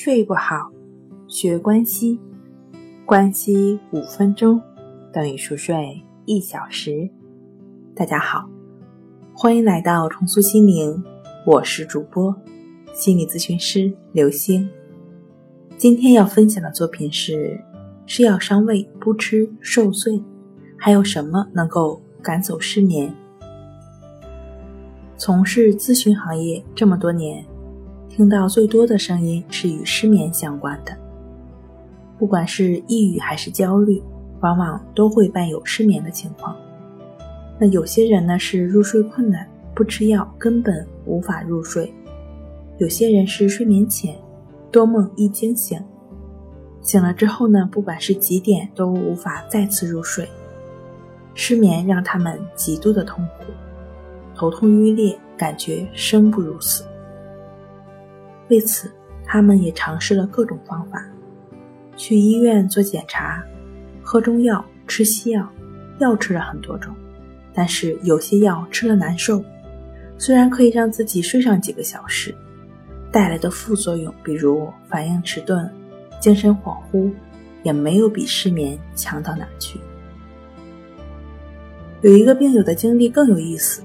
睡不好，学关西，关西五分钟等于熟睡一小时。大家好，欢迎来到重塑心灵，我是主播心理咨询师刘星。今天要分享的作品是：吃药伤胃，不吃受罪，还有什么能够赶走失眠？从事咨询行业这么多年。听到最多的声音是与失眠相关的，不管是抑郁还是焦虑，往往都会伴有失眠的情况。那有些人呢是入睡困难，不吃药根本无法入睡；有些人是睡眠浅，多梦易惊醒，醒了之后呢，不管是几点都无法再次入睡。失眠让他们极度的痛苦，头痛欲裂，感觉生不如死。为此，他们也尝试了各种方法，去医院做检查，喝中药、吃西药，药吃了很多种，但是有些药吃了难受。虽然可以让自己睡上几个小时，带来的副作用，比如反应迟钝、精神恍惚，也没有比失眠强到哪去。有一个病友的经历更有意思，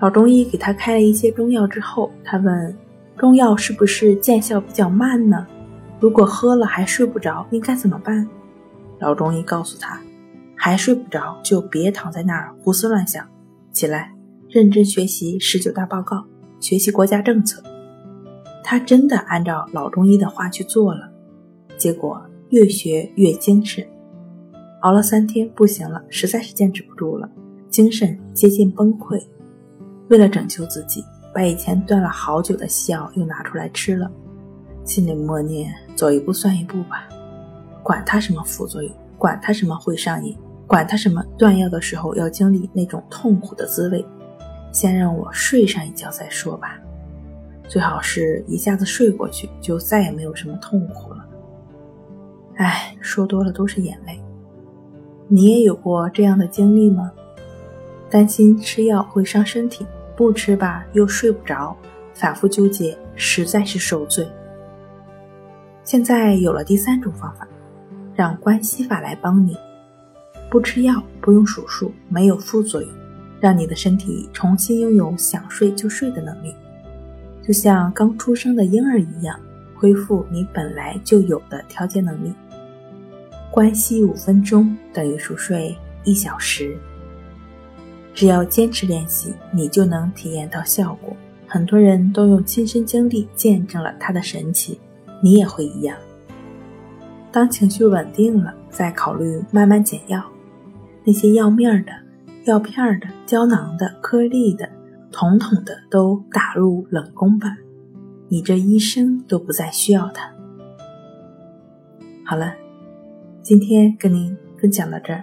老中医给他开了一些中药之后，他问。中药是不是见效比较慢呢？如果喝了还睡不着，应该怎么办？老中医告诉他，还睡不着就别躺在那儿胡思乱想，起来认真学习十九大报告，学习国家政策。他真的按照老中医的话去做了，结果越学越精神。熬了三天不行了，实在是坚持不住了，精神接近崩溃。为了拯救自己。把以前断了好久的西药又拿出来吃了，心里默念：走一步算一步吧，管他什么副作用，管他什么会上瘾，管他什么断药的时候要经历那种痛苦的滋味，先让我睡上一觉再说吧。最好是一下子睡过去，就再也没有什么痛苦了。唉，说多了都是眼泪。你也有过这样的经历吗？担心吃药会伤身体。不吃吧，又睡不着，反复纠结，实在是受罪。现在有了第三种方法，让关系法来帮你，不吃药，不用数数，没有副作用，让你的身体重新拥有想睡就睡的能力，就像刚出生的婴儿一样，恢复你本来就有的调节能力。关系五分钟等于熟睡一小时。只要坚持练习，你就能体验到效果。很多人都用亲身经历见证了它的神奇，你也会一样。当情绪稳定了，再考虑慢慢减药。那些药面的、药片的、胶囊的、颗粒的，统统的都打入冷宫吧，你这一生都不再需要它。好了，今天跟您分享到这儿。